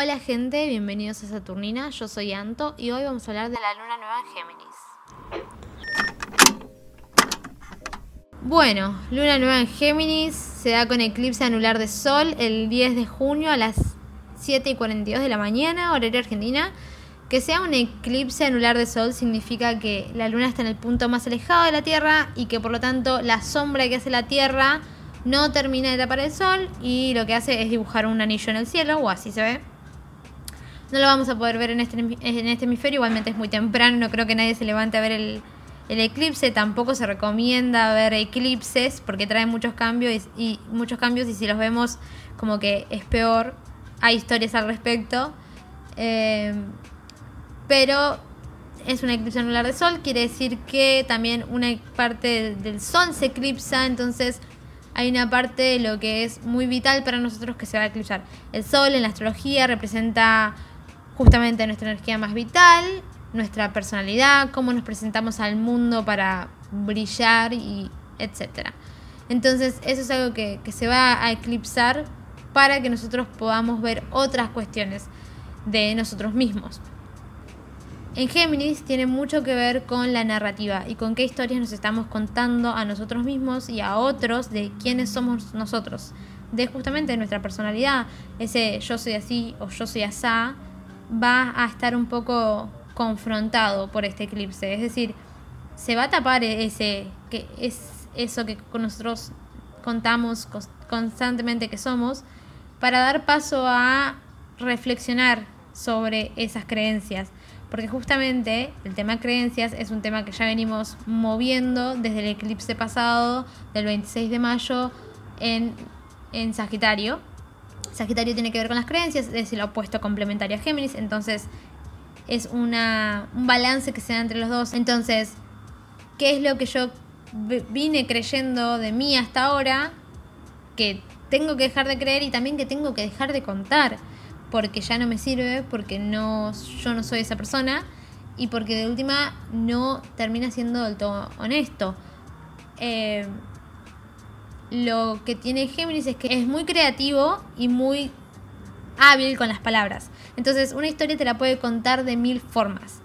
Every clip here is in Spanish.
Hola gente, bienvenidos a Saturnina, yo soy Anto y hoy vamos a hablar de la luna nueva en Géminis. Bueno, luna nueva en Géminis se da con eclipse anular de sol el 10 de junio a las 7 y 42 de la mañana, horario argentina. Que sea un eclipse anular de sol significa que la luna está en el punto más alejado de la Tierra y que por lo tanto la sombra que hace la Tierra no termina de tapar el sol y lo que hace es dibujar un anillo en el cielo, o así se ve. No lo vamos a poder ver en este, en este hemisferio, igualmente es muy temprano, no creo que nadie se levante a ver el, eclipse. Tampoco se recomienda ver eclipses porque traen muchos cambios y, muchos cambios y si los vemos como que es peor. Hay historias al respecto. Eh, pero es un eclipse anular de sol, quiere decir que también una parte del sol se eclipsa, entonces hay una parte de lo que es muy vital para nosotros que se va a eclipsar. El sol en la astrología representa justamente nuestra energía más vital, nuestra personalidad, cómo nos presentamos al mundo para brillar y etcétera. Entonces eso es algo que, que se va a eclipsar para que nosotros podamos ver otras cuestiones de nosotros mismos. En Géminis tiene mucho que ver con la narrativa y con qué historias nos estamos contando a nosotros mismos y a otros de quiénes somos nosotros, de justamente nuestra personalidad, ese yo soy así o yo soy asá, va a estar un poco confrontado por este eclipse. Es decir, se va a tapar ese que es eso que nosotros contamos constantemente que somos para dar paso a reflexionar sobre esas creencias. Porque justamente el tema creencias es un tema que ya venimos moviendo desde el eclipse pasado del 26 de mayo en, en Sagitario. Sagitario tiene que ver con las creencias, es el opuesto complementario a Géminis, entonces es una, un balance que se da entre los dos. Entonces, ¿qué es lo que yo vine creyendo de mí hasta ahora? Que tengo que dejar de creer y también que tengo que dejar de contar, porque ya no me sirve, porque no, yo no soy esa persona y porque de última no termina siendo del todo honesto. Eh, lo que tiene Géminis es que es muy creativo y muy hábil con las palabras. Entonces, una historia te la puede contar de mil formas.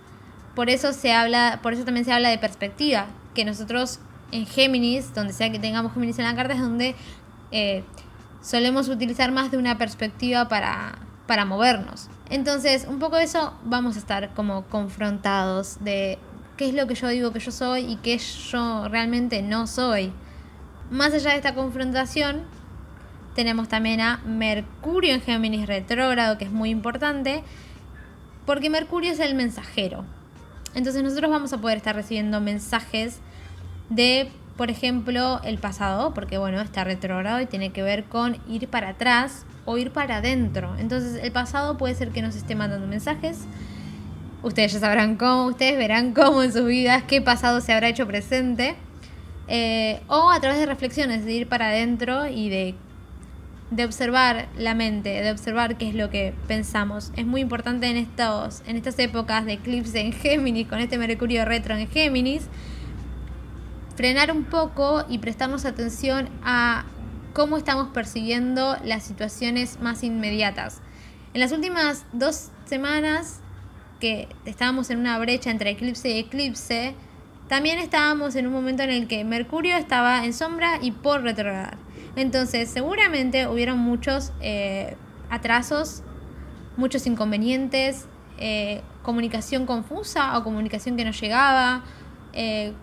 Por eso se habla, por eso también se habla de perspectiva, que nosotros en Géminis, donde sea que tengamos Géminis en la carta, es donde eh, solemos utilizar más de una perspectiva para, para movernos. Entonces, un poco de eso vamos a estar como confrontados de qué es lo que yo digo que yo soy y qué yo realmente no soy. Más allá de esta confrontación, tenemos también a Mercurio en Géminis retrógrado, que es muy importante, porque Mercurio es el mensajero. Entonces nosotros vamos a poder estar recibiendo mensajes de, por ejemplo, el pasado, porque bueno, está retrógrado y tiene que ver con ir para atrás o ir para adentro. Entonces el pasado puede ser que nos esté mandando mensajes. Ustedes ya sabrán cómo, ustedes verán cómo en sus vidas, qué pasado se habrá hecho presente. Eh, o a través de reflexiones, de ir para adentro y de, de observar la mente, de observar qué es lo que pensamos. Es muy importante en, estos, en estas épocas de eclipse en Géminis, con este Mercurio retro en Géminis, frenar un poco y prestarnos atención a cómo estamos percibiendo las situaciones más inmediatas. En las últimas dos semanas que estábamos en una brecha entre eclipse y eclipse, también estábamos en un momento en el que Mercurio estaba en sombra y por retrogradar. Entonces, seguramente hubieron muchos eh, atrasos, muchos inconvenientes, eh, comunicación confusa o comunicación que no llegaba, eh,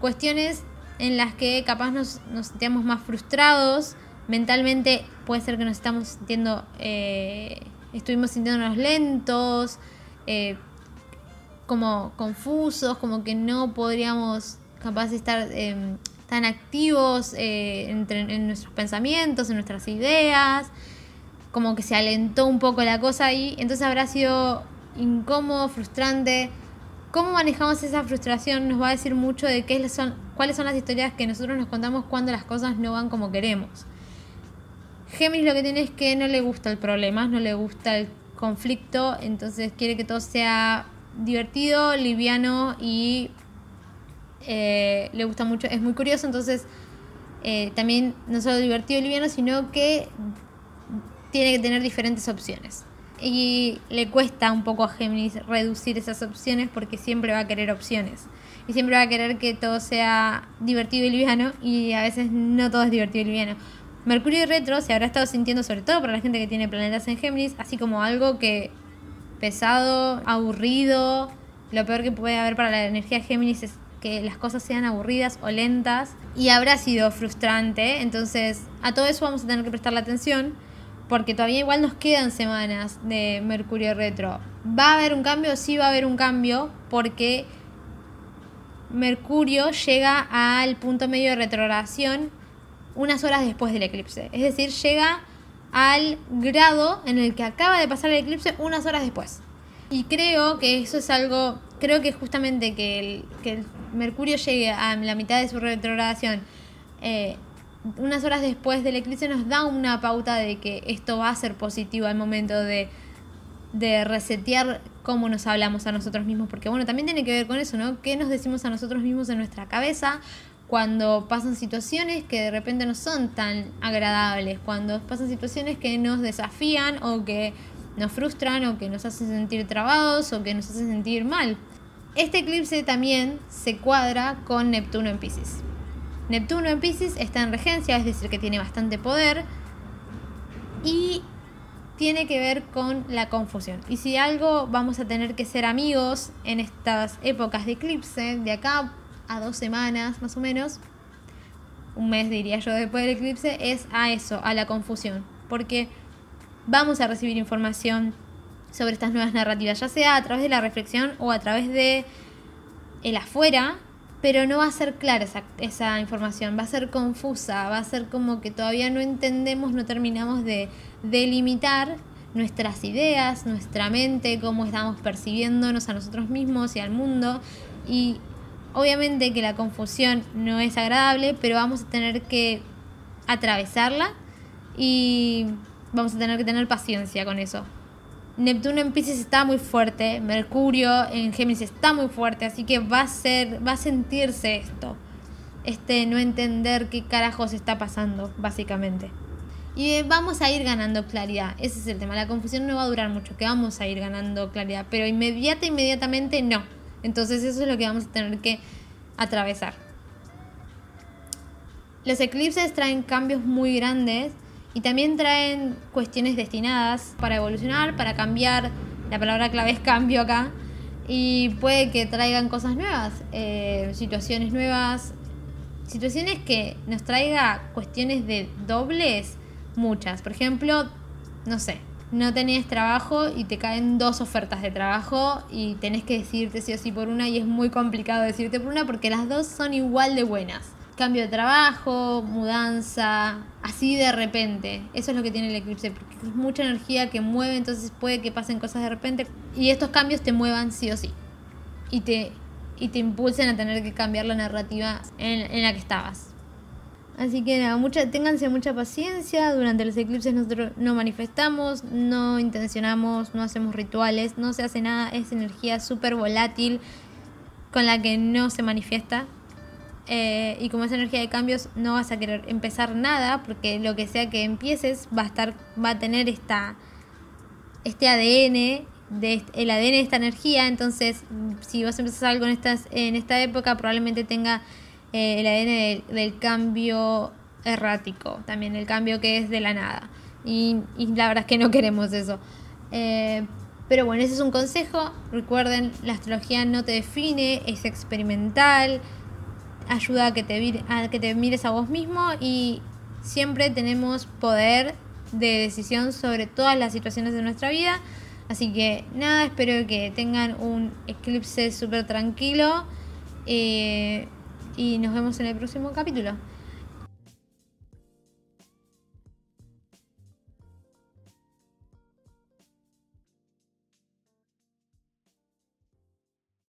cuestiones en las que capaz nos, nos sentíamos más frustrados, mentalmente puede ser que nos estamos sintiendo, estuvimos sintiéndonos lentos, como confusos, como que no podríamos capaz de estar em, tan activos eh, en nuestros pensamientos, en nuestras ideas, como que se alentó un poco la cosa ahí, entonces habrá sido incómodo, frustrante. Cómo manejamos esa frustración nos va a decir mucho de qué son, cuáles son las historias que nosotros nos contamos cuando las cosas no van como queremos. Géminis lo que tiene es que no le gusta el problema, no le gusta el conflicto, entonces quiere que todo sea divertido, liviano y eh, le gusta mucho, es muy curioso, entonces eh, también no solo divertido y liviano, sino que tiene que tener diferentes opciones. y le cuesta un poco a Géminis reducir esas opciones porque siempre va a querer opciones. Y siempre va a querer que todo sea divertido y liviano y a veces no todo es divertido y liviano. Mercurio retro se habrá estado sintiendo, sobre todo para la gente que tiene planetas en Géminis, así como algo que pesado, aburrido. Lo peor que puede haber para la energía Géminis es que las cosas sean aburridas o lentas y habrá sido frustrante. Entonces, a todo eso vamos a tener que prestarle atención porque todavía igual nos quedan semanas de Mercurio retro. ¿Va a haber un cambio? Sí va a haber un cambio porque Mercurio llega al punto medio de retrogradación unas horas después del eclipse. Es decir, llega al grado en el que acaba de pasar el eclipse unas horas después. Y creo que eso es algo, creo que justamente que el, que Mercurio llegue a la mitad de su retrogradación eh, unas horas después del eclipse nos da una pauta de que esto va a ser positivo al momento de, de resetear cómo nos hablamos a nosotros mismos, porque bueno, también tiene que ver con eso, ¿no? ¿Qué nos decimos a nosotros mismos en nuestra cabeza cuando pasan situaciones que de repente no son tan agradables, cuando pasan situaciones que nos desafían o que nos frustran o que nos hacen sentir trabados o que nos hacen sentir mal? Este eclipse también se cuadra con Neptuno en Pisces. Neptuno en Pisces está en regencia, es decir, que tiene bastante poder y tiene que ver con la confusión. Y si algo vamos a tener que ser amigos en estas épocas de eclipse, de acá a dos semanas más o menos, un mes diría yo después del eclipse, es a eso, a la confusión. Porque vamos a recibir información sobre estas nuevas narrativas, ya sea a través de la reflexión o a través de el afuera, pero no va a ser clara esa, esa, información, va a ser confusa, va a ser como que todavía no entendemos, no terminamos de delimitar nuestras ideas, nuestra mente, cómo estamos percibiéndonos a nosotros mismos y al mundo. Y obviamente que la confusión no es agradable, pero vamos a tener que atravesarla y vamos a tener que tener paciencia con eso. Neptuno en Pisces está muy fuerte, Mercurio en Géminis está muy fuerte, así que va a ser, va a sentirse esto. Este no entender qué carajos está pasando, básicamente. Y vamos a ir ganando claridad, ese es el tema. La confusión no va a durar mucho, que vamos a ir ganando claridad, pero inmediata, inmediatamente no. Entonces eso es lo que vamos a tener que atravesar. Los eclipses traen cambios muy grandes y también traen cuestiones destinadas para evolucionar, para cambiar. La palabra clave es cambio acá. Y puede que traigan cosas nuevas, eh, situaciones nuevas, situaciones que nos traiga cuestiones de dobles, muchas. Por ejemplo, no sé, no tenés trabajo y te caen dos ofertas de trabajo y tenés que decidirte sí o sí por una y es muy complicado decidirte por una porque las dos son igual de buenas cambio de trabajo, mudanza, así de repente. Eso es lo que tiene el eclipse, porque es mucha energía que mueve, entonces puede que pasen cosas de repente y estos cambios te muevan sí o sí. Y te, y te impulsen a tener que cambiar la narrativa en, la que estabas. Así que nada, mucha, ténganse mucha paciencia. Durante los eclipses nosotros no manifestamos, no intencionamos, no hacemos rituales, no se hace nada. Es energía súper volátil con la que no se manifiesta. Eh, y como es energía de cambios, no vas a querer empezar nada, porque lo que sea que empieces va a estar, va a tener esta, este ADN, de, el ADN de esta energía. Entonces, si vas a empezar algo en, estas, en esta época, probablemente tenga eh, el ADN del, cambio errático, también el cambio que es de la nada. Y, la verdad es que no queremos eso. Eh, pero bueno, ese es un consejo. Recuerden, la astrología no te define, es experimental ayuda a que, te, a que te mires a vos mismo y siempre tenemos poder de decisión sobre todas las situaciones de nuestra vida. Así que nada, espero que tengan un eclipse súper tranquilo eh, y nos vemos en el próximo capítulo.